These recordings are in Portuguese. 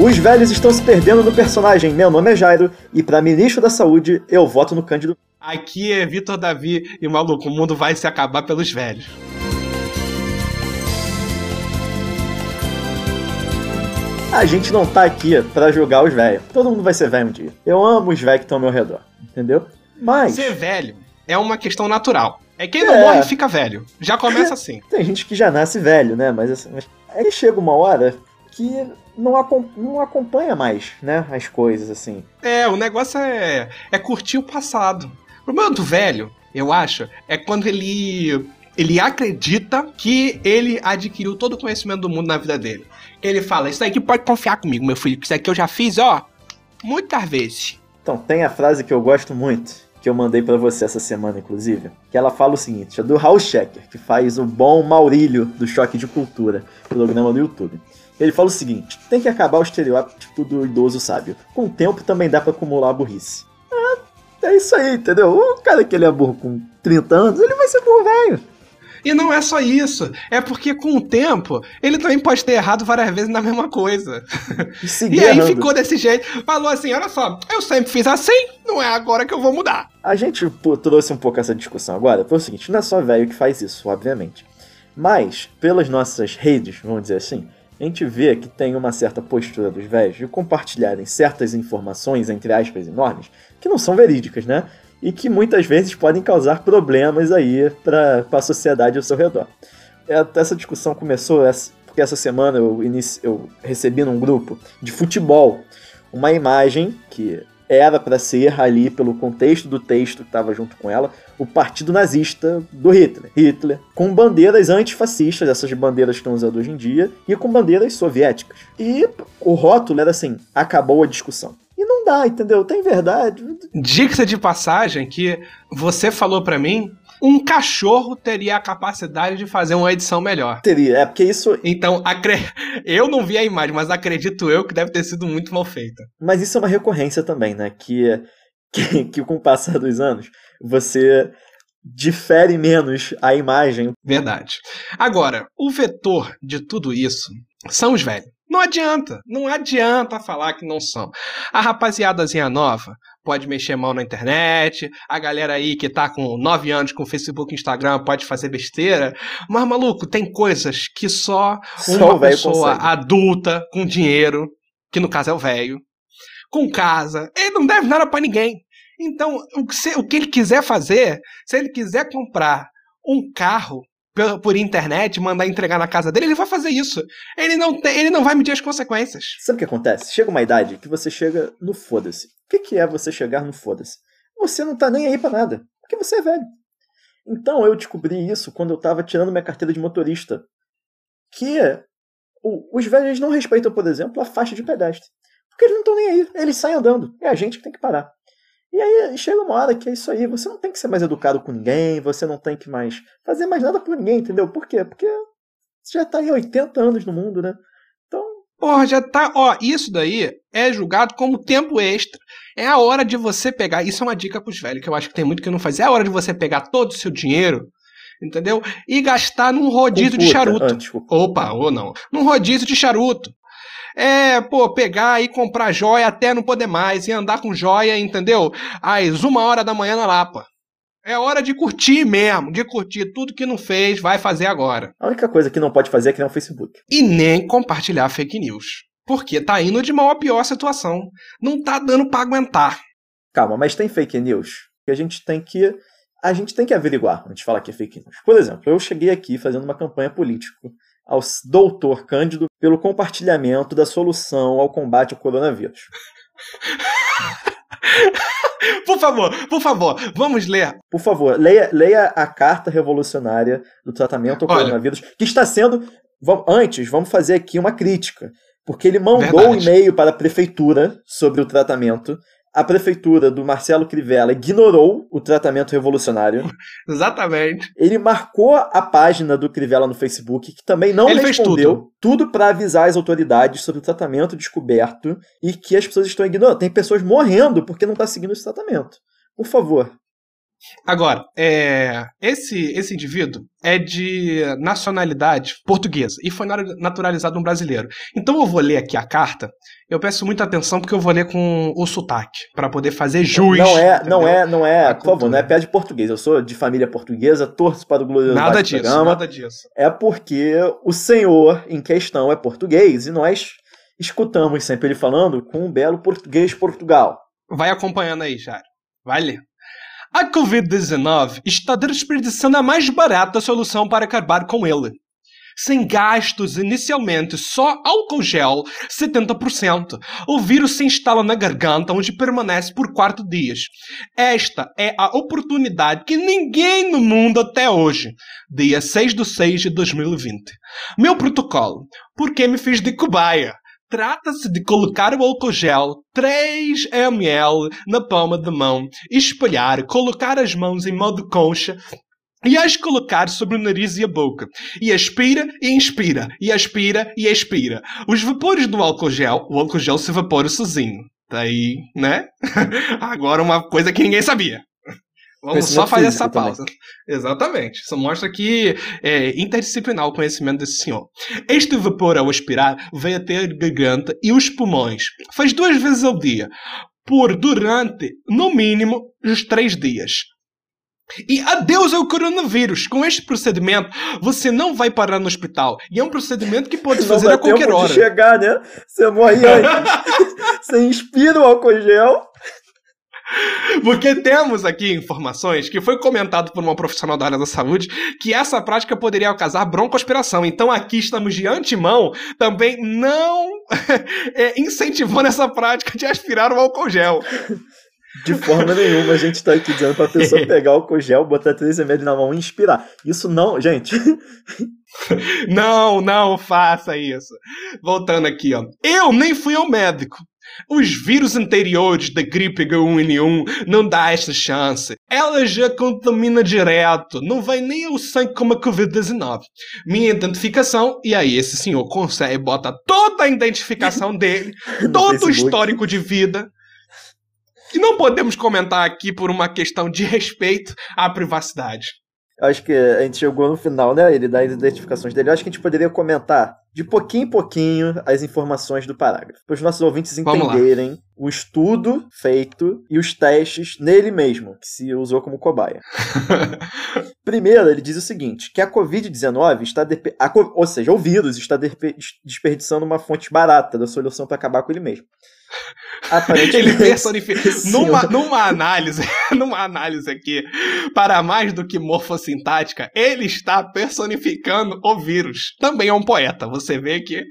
Os velhos estão se perdendo no personagem. Meu nome é Jairo e para ministro da Saúde eu voto no Cândido. Aqui é Vitor Davi e maluco, o mundo vai se acabar pelos velhos. A gente não tá aqui para julgar os velhos. Todo mundo vai ser velho um dia. Eu amo os velhos que estão ao meu redor, entendeu? Mas. Ser velho é uma questão natural. É quem não é. morre fica velho. Já começa assim. Tem gente que já nasce velho, né? Mas assim, é que chega uma hora que não, não acompanha mais, né? As coisas, assim. É, o negócio é, é curtir o passado. O problema do velho, eu acho, é quando ele ele acredita que ele adquiriu todo o conhecimento do mundo na vida dele. Ele fala: Isso aqui pode confiar comigo, meu filho, que isso aqui eu já fiz, ó, muitas vezes. Então, tem a frase que eu gosto muito, que eu mandei para você essa semana, inclusive, que ela fala o seguinte: é do Raul Schecker, que faz o bom Maurílio do Choque de Cultura, programa do YouTube. Ele fala o seguinte: tem que acabar o estereótipo do idoso sábio. Com o tempo também dá para acumular a burrice. É, é isso aí, entendeu? O cara que ele é burro com 30 anos, ele vai ser burro velho. E não é só isso. É porque com o tempo, ele também pode ter errado várias vezes na mesma coisa. E, e aí ficou desse jeito. Falou assim: olha só, eu sempre fiz assim, não é agora que eu vou mudar. A gente pô, trouxe um pouco essa discussão agora. Foi o seguinte: não é só velho que faz isso, obviamente. Mas, pelas nossas redes, vamos dizer assim, a gente vê que tem uma certa postura dos velhos de compartilharem certas informações, entre aspas, enormes, que não são verídicas, né? E que muitas vezes podem causar problemas aí para a sociedade ao seu redor. É, essa discussão começou porque essa semana eu, inici, eu recebi num grupo de futebol uma imagem que era para ser ali, pelo contexto do texto que estava junto com ela, o partido nazista do Hitler. Hitler, com bandeiras antifascistas, essas bandeiras que estão usando hoje em dia, e com bandeiras soviéticas. E o rótulo era assim: acabou a discussão. E não dá, entendeu? Tem verdade. Dica de passagem que você falou para mim um cachorro teria a capacidade de fazer uma edição melhor. Teria, é porque isso. Então, acre... eu não vi a imagem, mas acredito eu que deve ter sido muito mal feita. Mas isso é uma recorrência também, né? Que, que, que com o passar dos anos, você difere menos a imagem. Verdade. Agora, o vetor de tudo isso são os velhos. Não adianta, não adianta falar que não são. A rapaziadazinha nova pode mexer mal na internet, a galera aí que tá com 9 anos com Facebook e Instagram pode fazer besteira, mas maluco, tem coisas que só, só uma pessoa consegue. adulta, com dinheiro, que no caso é o velho, com casa, ele não deve nada para ninguém. Então, o que, o que ele quiser fazer, se ele quiser comprar um carro por internet, mandar entregar na casa dele, ele vai fazer isso. Ele não, tem, ele não vai medir as consequências. Sabe o que acontece? Chega uma idade que você chega no foda-se. O que, que é você chegar no foda-se? Você não tá nem aí para nada, porque você é velho. Então eu descobri isso quando eu tava tirando minha carteira de motorista. Que os velhos não respeitam, por exemplo, a faixa de pedestre. Porque eles não estão nem aí, eles saem andando. É a gente que tem que parar. E aí chega uma hora que é isso aí, você não tem que ser mais educado com ninguém, você não tem que mais fazer mais nada por ninguém, entendeu? Por quê? Porque você já tá aí 80 anos no mundo, né? Então. Porra, já tá. Ó, isso daí é julgado como tempo extra. É a hora de você pegar. Isso é uma dica pros velhos, que eu acho que tem muito que não faz. É a hora de você pegar todo o seu dinheiro, entendeu? E gastar num rodízio de charuto. Ah, Opa, ou não. Num rodízio de charuto. É, pô, pegar e comprar joia até não poder mais e andar com joia, entendeu? Às uma hora da manhã na Lapa. É hora de curtir mesmo, de curtir tudo que não fez, vai fazer agora. A única coisa que não pode fazer é criar um Facebook. E nem compartilhar fake news. Porque tá indo de mal a pior situação. Não tá dando para aguentar. Calma, mas tem fake news que a gente tem que a gente tem que averiguar antes de falar que é fake news. Por exemplo, eu cheguei aqui fazendo uma campanha política ao doutor Cândido pelo compartilhamento da solução ao combate ao coronavírus. Por favor, por favor, vamos ler. Por favor, leia, leia a carta revolucionária do tratamento ao Olha, coronavírus, que está sendo. Antes, vamos fazer aqui uma crítica. Porque ele mandou um e-mail para a prefeitura sobre o tratamento a prefeitura do Marcelo Crivella ignorou o tratamento revolucionário. Exatamente. Ele marcou a página do Crivella no Facebook, que também não Ele respondeu. tudo, tudo para avisar as autoridades sobre o tratamento descoberto e que as pessoas estão ignorando. Tem pessoas morrendo porque não está seguindo esse tratamento. Por favor, Agora, é, esse, esse indivíduo é de nacionalidade portuguesa e foi naturalizado um brasileiro. Então eu vou ler aqui a carta. Eu peço muita atenção porque eu vou ler com o sotaque para poder fazer jus. Não é, entendeu? não é, não é, por favor, não é pé de português. Eu sou de família portuguesa, torço para o glorioso Nada disso, programa. nada disso. É porque o senhor em questão é português e nós escutamos sempre ele falando com um belo português Portugal. Vai acompanhando aí, Jário. Vai ler. A Covid-19 está desperdiçando a mais barata solução para acabar com ele. Sem gastos inicialmente, só álcool gel, 70%. O vírus se instala na garganta, onde permanece por quatro dias. Esta é a oportunidade que ninguém no mundo até hoje. Dia 6 de 6 de 2020. Meu protocolo. Por que me fiz de cobaia? Trata-se de colocar o álcool gel 3 ml na palma da mão, espalhar, colocar as mãos em modo concha e as colocar sobre o nariz e a boca. E aspira e inspira, e aspira e expira. Os vapores do álcool gel, o álcool gel se evapora sozinho. Tá aí, né? Agora uma coisa que ninguém sabia. Vamos só fazer essa pausa. Também. Exatamente. Isso mostra que é interdisciplinar o conhecimento desse senhor. Este vapor, ao aspirar, vai até a garganta e os pulmões. Faz duas vezes ao dia. Por durante, no mínimo, os três dias. E adeus ao coronavírus. Com este procedimento, você não vai parar no hospital. E é um procedimento que pode não fazer a qualquer hora. De chegar, né? Você morre antes. você inspira o álcool gel porque temos aqui informações que foi comentado por uma profissional da área da saúde que essa prática poderia causar broncoaspiração. Então aqui estamos de antemão também não é, incentivando essa prática de aspirar o álcool gel. De forma nenhuma, a gente está aqui dizendo para a pessoa pegar o álcool gel, botar 3 ml na mão e inspirar. Isso não, gente. não, não faça isso. Voltando aqui, ó. Eu nem fui ao médico. Os vírus anteriores da gripe H1N1 não dá esta chance. Ela já contamina direto, não vai nem ao sangue como a Covid-19. Minha identificação, e aí esse senhor consegue, bota toda a identificação dele, todo o histórico de vida, que não podemos comentar aqui por uma questão de respeito à privacidade. Acho que a gente chegou no final, né? Ele dá as identificações dele. Acho que a gente poderia comentar de pouquinho em pouquinho as informações do parágrafo. Para os nossos ouvintes entenderem o estudo feito e os testes nele mesmo, que se usou como cobaia. Primeiro, ele diz o seguinte: que a Covid-19 está. A, ou seja, o vírus está desperdiçando uma fonte barata da solução para acabar com ele mesmo. Ele personifica. numa, numa análise, numa análise aqui, para mais do que morfossintática, ele está personificando o vírus. Também é um poeta, você vê que.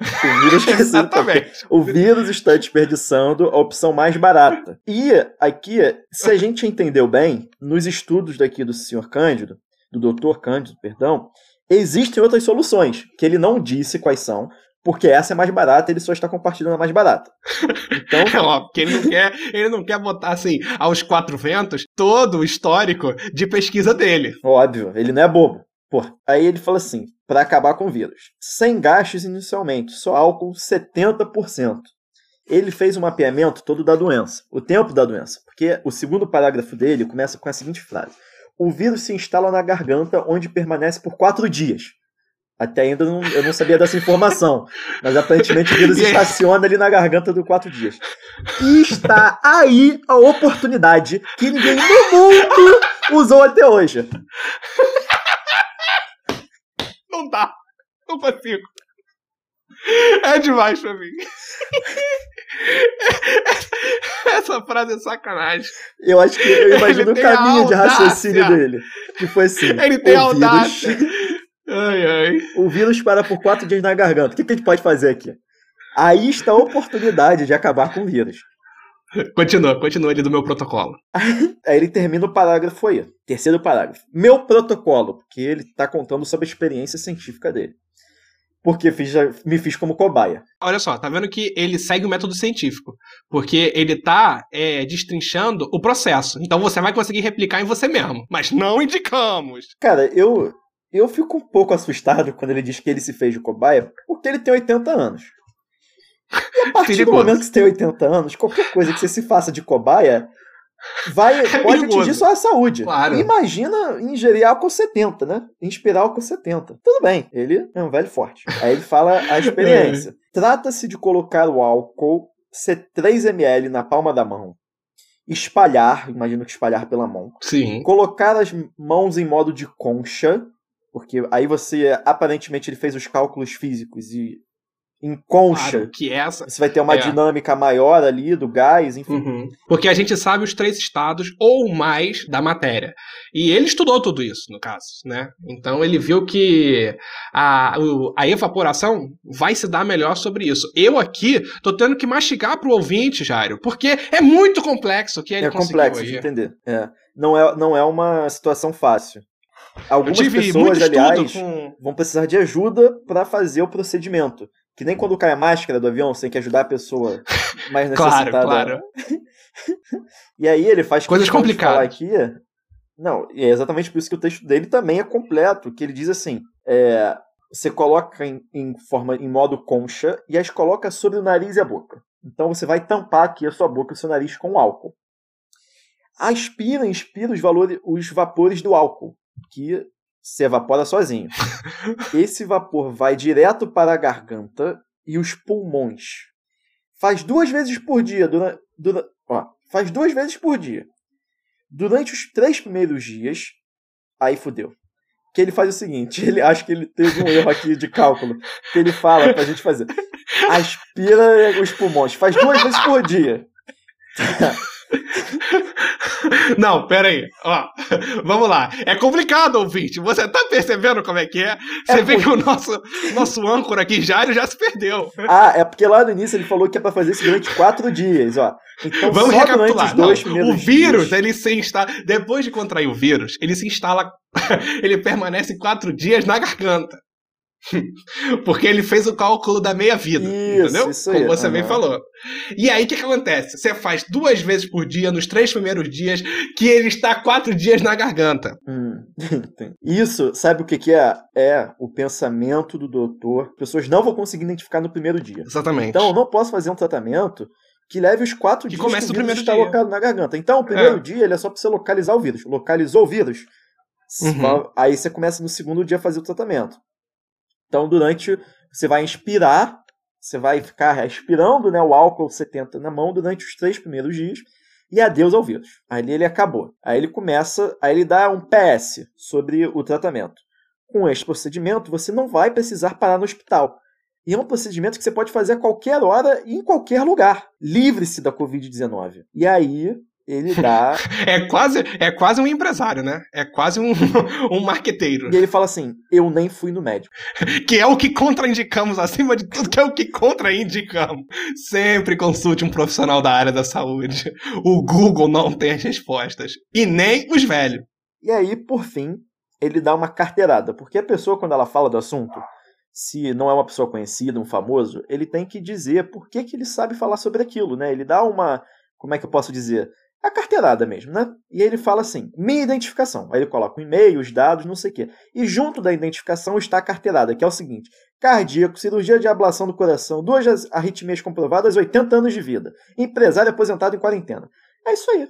O vírus, Exatamente. o vírus está desperdiçando a opção mais barata. E aqui, se a gente entendeu bem, nos estudos daqui do senhor Cândido, do doutor Cândido, perdão, existem outras soluções, que ele não disse quais são, porque essa é mais barata, ele só está compartilhando a mais barata. Então, é óbvio que ele não quer, ele não quer botar assim aos quatro ventos todo o histórico de pesquisa dele. Óbvio, ele não é bobo. Pô, aí ele fala assim, para acabar com o vírus, sem gastos inicialmente, só álcool 70%. Ele fez um mapeamento todo da doença, o tempo da doença, porque o segundo parágrafo dele começa com a seguinte frase: o vírus se instala na garganta, onde permanece por quatro dias. Até ainda não, eu não sabia dessa informação. Mas aparentemente o vírus estaciona ali na garganta do quatro dias. E está aí a oportunidade que ninguém no mundo usou até hoje. Não dá. Não consigo. É demais pra mim. Essa frase é sacanagem. Eu acho que eu imagino o caminho de raciocínio dele. Que foi assim. Ele tem audácia. Ai, ai. O vírus para por quatro dias na garganta. O que, que a gente pode fazer aqui? Aí está a oportunidade de acabar com o vírus. Continua, continua ali do meu protocolo. Aí ele termina o parágrafo aí. Terceiro parágrafo. Meu protocolo, porque ele está contando sobre a experiência científica dele. Porque fiz, me fiz como cobaia. Olha só, tá vendo que ele segue o método científico. Porque ele tá é, destrinchando o processo. Então você vai conseguir replicar em você mesmo. Mas não indicamos. Cara, eu, eu fico um pouco assustado quando ele diz que ele se fez de cobaia, porque ele tem 80 anos. E a partir do momento que você tem 80 anos, qualquer coisa que você se faça de cobaia vai, é pode atingir sua saúde. Claro. Imagina ingerir álcool 70, né? Inspirar álcool 70. Tudo bem, ele é um velho forte. Aí ele fala a experiência. Trata-se de colocar o álcool C3ml na palma da mão, espalhar, imagino que espalhar pela mão, Sim. colocar as mãos em modo de concha, porque aí você aparentemente ele fez os cálculos físicos e em concha. Claro, que essa. Você vai ter uma É. dinâmica maior ali do gás, enfim. Uhum. Porque a gente sabe os três estados ou mais da matéria. E ele estudou tudo isso, no caso, né? Então ele viu que a, a evaporação vai se dar melhor sobre isso. Eu aqui tô tendo que mastigar pro ouvinte, Jairo, porque é muito complexo o que ele É conseguiu complexo aí. de entender. É. Não, é, não é uma situação fácil. Algumas pessoas, aliás, com. vão precisar de ajuda para fazer o procedimento. Que nem quando cai a máscara do avião, você tem que ajudar a pessoa mais Claro, necessitada. claro. E aí ele faz Coisas complicadas. aqui. Não, e é exatamente por isso que o texto dele também é completo, que ele diz assim: é, você coloca em, em forma em modo concha e as coloca sobre o nariz e a boca. Então você vai tampar aqui a sua boca e o seu nariz com álcool. Aspira, inspira os, valores, os vapores do álcool, que se evapora sozinho. Esse vapor vai direto para a garganta e os pulmões. Faz duas vezes por dia. Dura, dura, ó, faz duas vezes por dia. Durante os três primeiros dias, aí fudeu. Que ele faz o seguinte, ele acha que ele teve um erro aqui de cálculo. Que ele fala pra gente fazer. Aspira os pulmões. Faz duas vezes por dia. Não, pera aí. Ó, vamos lá. É complicado, ouvinte. Você tá percebendo como é que é? Você É vê por- que o nosso, nosso âncora aqui, Jairo, já se perdeu. Ah, é porque lá no início ele falou que é pra fazer isso durante quatro dias, ó. Então Vamos recapitular. dois Não, o vírus, dias. ele se instala. Depois de contrair o vírus, ele se instala. ele permanece quatro dias na garganta. Porque ele fez o cálculo da meia-vida. Entendeu? isso aí, Como você bem falou. E aí o que, que acontece? Você faz duas vezes por dia, nos três primeiros dias, que ele está quatro dias na garganta. Hum. Isso, sabe o que, que é? É o pensamento do doutor. Pessoas não vão conseguir identificar no primeiro dia. Exatamente. Então eu não posso fazer um tratamento que leve os quatro Que dias comece que o vírus primeiro está dia. alocado na garganta. Então o primeiro É. dia ele é só para você localizar o vírus. Localizou o vírus, Uhum. aí você começa no segundo dia a fazer o tratamento. Então durante você vai inspirar, você vai ficar respirando né, o álcool 70 na mão durante os três primeiros dias e adeus ao vírus. Aí ele acabou. Aí ele começa, aí ele dá um PS sobre o tratamento. Com este procedimento, você não vai precisar parar no hospital. E é um procedimento que você pode fazer a qualquer hora e em qualquer lugar. Livre-se da Covid-19. E aí ele dá. É quase, é quase um empresário, né? É quase um, um marqueteiro. e ele fala assim: Eu nem fui no médico. Que é o que contraindicamos, acima de tudo, que é o que contraindicamos. Sempre consulte um profissional da área da saúde. O Google não tem as respostas. E nem os velhos. E aí, por fim, ele dá uma carteirada. Porque a pessoa, quando ela fala do assunto, se não é uma pessoa conhecida, um famoso, ele tem que dizer por que, que ele sabe falar sobre aquilo, né? Ele dá uma. Como é que eu posso dizer? A carteirada mesmo, né? E ele fala assim: minha identificação. Aí ele coloca o e-mail, os dados, não sei o quê. E junto da identificação está a carteirada, que é o seguinte: cardíaco, cirurgia de ablação do coração, duas arritmias comprovadas, 80 anos de vida. Empresário aposentado em quarentena. É isso aí.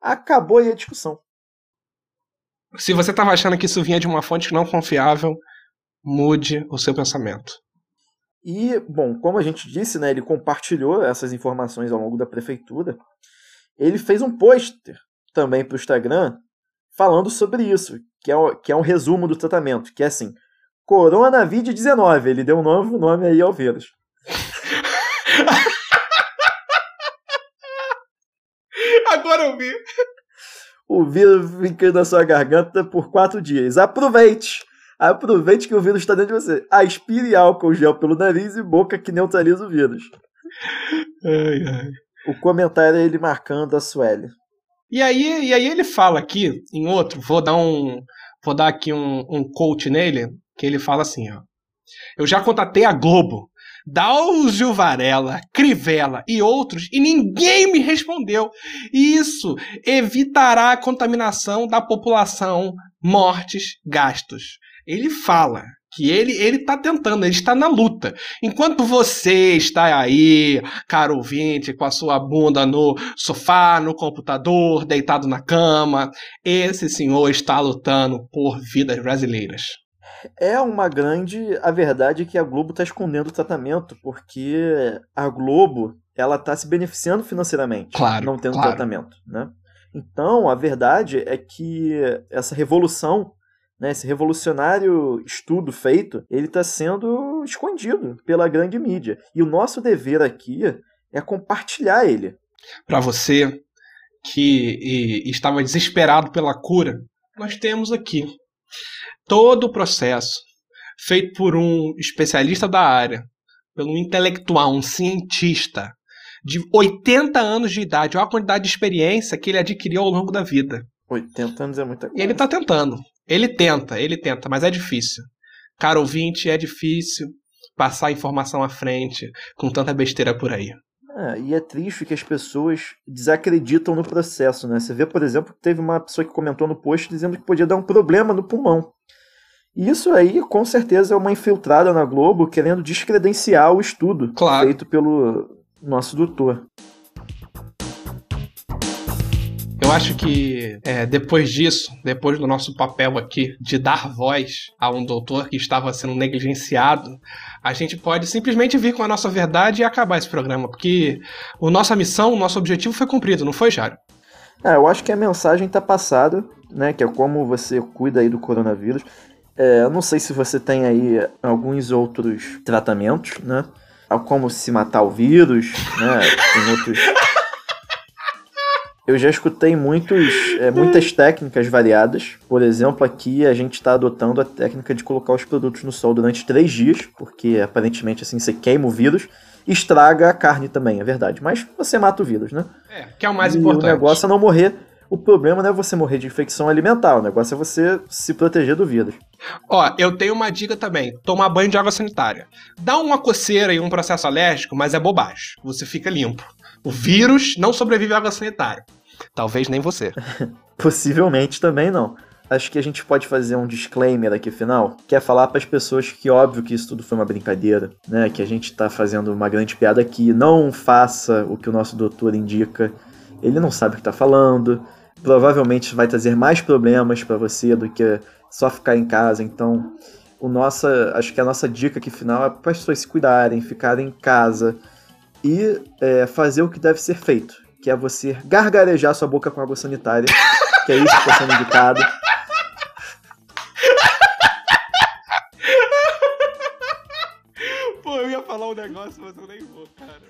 Acabou aí a discussão. Se você estava achando que isso vinha de uma fonte não confiável, mude o seu pensamento. E, bom, como a gente disse, né, ele compartilhou essas informações ao longo da prefeitura. Ele fez um pôster também para o Instagram falando sobre isso, que é, o- que é um resumo do tratamento, que é assim, Coronavirus-19, ele deu um novo nome aí ao vírus. Agora eu vi. O vírus fica na sua garganta por quatro dias. Aproveite! Aproveite que o vírus está dentro de você. Aspire álcool gel pelo nariz e boca que neutraliza o vírus. Ai, ai. O comentário é ele marcando a Sueli. E aí, e aí ele fala aqui, em outro, vou dar um. Vou dar aqui um, um coach nele, que ele fala assim, ó. Eu já contatei a Globo, Dalgio Varela, Crivella e outros, e ninguém me respondeu. Isso evitará a contaminação da população, mortes, gastos. Ele fala que ele ele tá tentando, ele está na luta. Enquanto você está aí, caro ouvinte, com a sua bunda no sofá, no computador, deitado na cama, esse senhor está lutando por vidas brasileiras. É uma grande. A verdade é que a Globo está escondendo o tratamento, porque a Globo ela está se beneficiando financeiramente, claro, não tendo claro. tratamento, né? Então, a verdade é que essa revolução né, esse revolucionário estudo feito, ele está sendo escondido pela grande mídia. E o nosso dever aqui é compartilhar ele. Para você que e, estava desesperado pela cura, nós temos aqui todo o processo feito por um especialista da área, pelo um intelectual, um cientista de 80 anos de idade, olha a quantidade de experiência que ele adquiriu ao longo da vida. 80 anos é muita coisa. E ele está tentando. Ele tenta, ele tenta, mas é difícil. Caro ouvinte, é difícil passar informação à frente com tanta besteira por aí. É, e é triste que as pessoas desacreditam no processo, né? Você vê, por exemplo, que teve uma pessoa que comentou no post dizendo que podia dar um problema no pulmão. E isso aí, com certeza, é uma infiltrada na Globo querendo descredenciar o estudo claro. feito pelo nosso doutor. Acho que é, depois disso, depois do nosso papel aqui de dar voz a um doutor que estava sendo negligenciado, a gente pode simplesmente vir com a nossa verdade e acabar esse programa, porque a nossa missão, o nosso objetivo foi cumprido, não foi, Jário? É, eu acho que a mensagem está passada, né? Que é como você cuida aí do coronavírus. É, eu não sei se você tem aí alguns outros tratamentos, né? Como se matar o vírus, né? Tem outros eu já escutei muitos, é, muitas técnicas variadas. Por exemplo, aqui a gente está adotando a técnica de colocar os produtos no sol durante três dias, porque aparentemente assim você queima o vírus. Estraga a carne também, é verdade. Mas você mata o vírus, né? É, que é o mais e importante. O negócio é não morrer. O problema não é você morrer de infecção alimentar, o negócio é você se proteger do vírus. Ó, eu tenho uma dica também: tomar banho de água sanitária. Dá uma coceira e um processo alérgico, mas é bobagem. Você fica limpo. O vírus não sobrevive à água sanitária. Talvez nem você. Possivelmente também não. Acho que a gente pode fazer um disclaimer aqui final, que é falar para as pessoas que óbvio que isso tudo foi uma brincadeira, né? Que a gente está fazendo uma grande piada aqui. Não faça o que o nosso doutor indica. Ele não sabe o que está falando. Provavelmente vai trazer mais problemas para você do que só ficar em casa. Então, o nossa, acho que a nossa dica aqui final é para as pessoas se cuidarem, ficarem em casa e é, fazer o que deve ser feito, que é você gargarejar sua boca com água sanitária, que é isso que está sendo indicado. Pô, eu ia falar um negócio, mas eu nem vou, cara.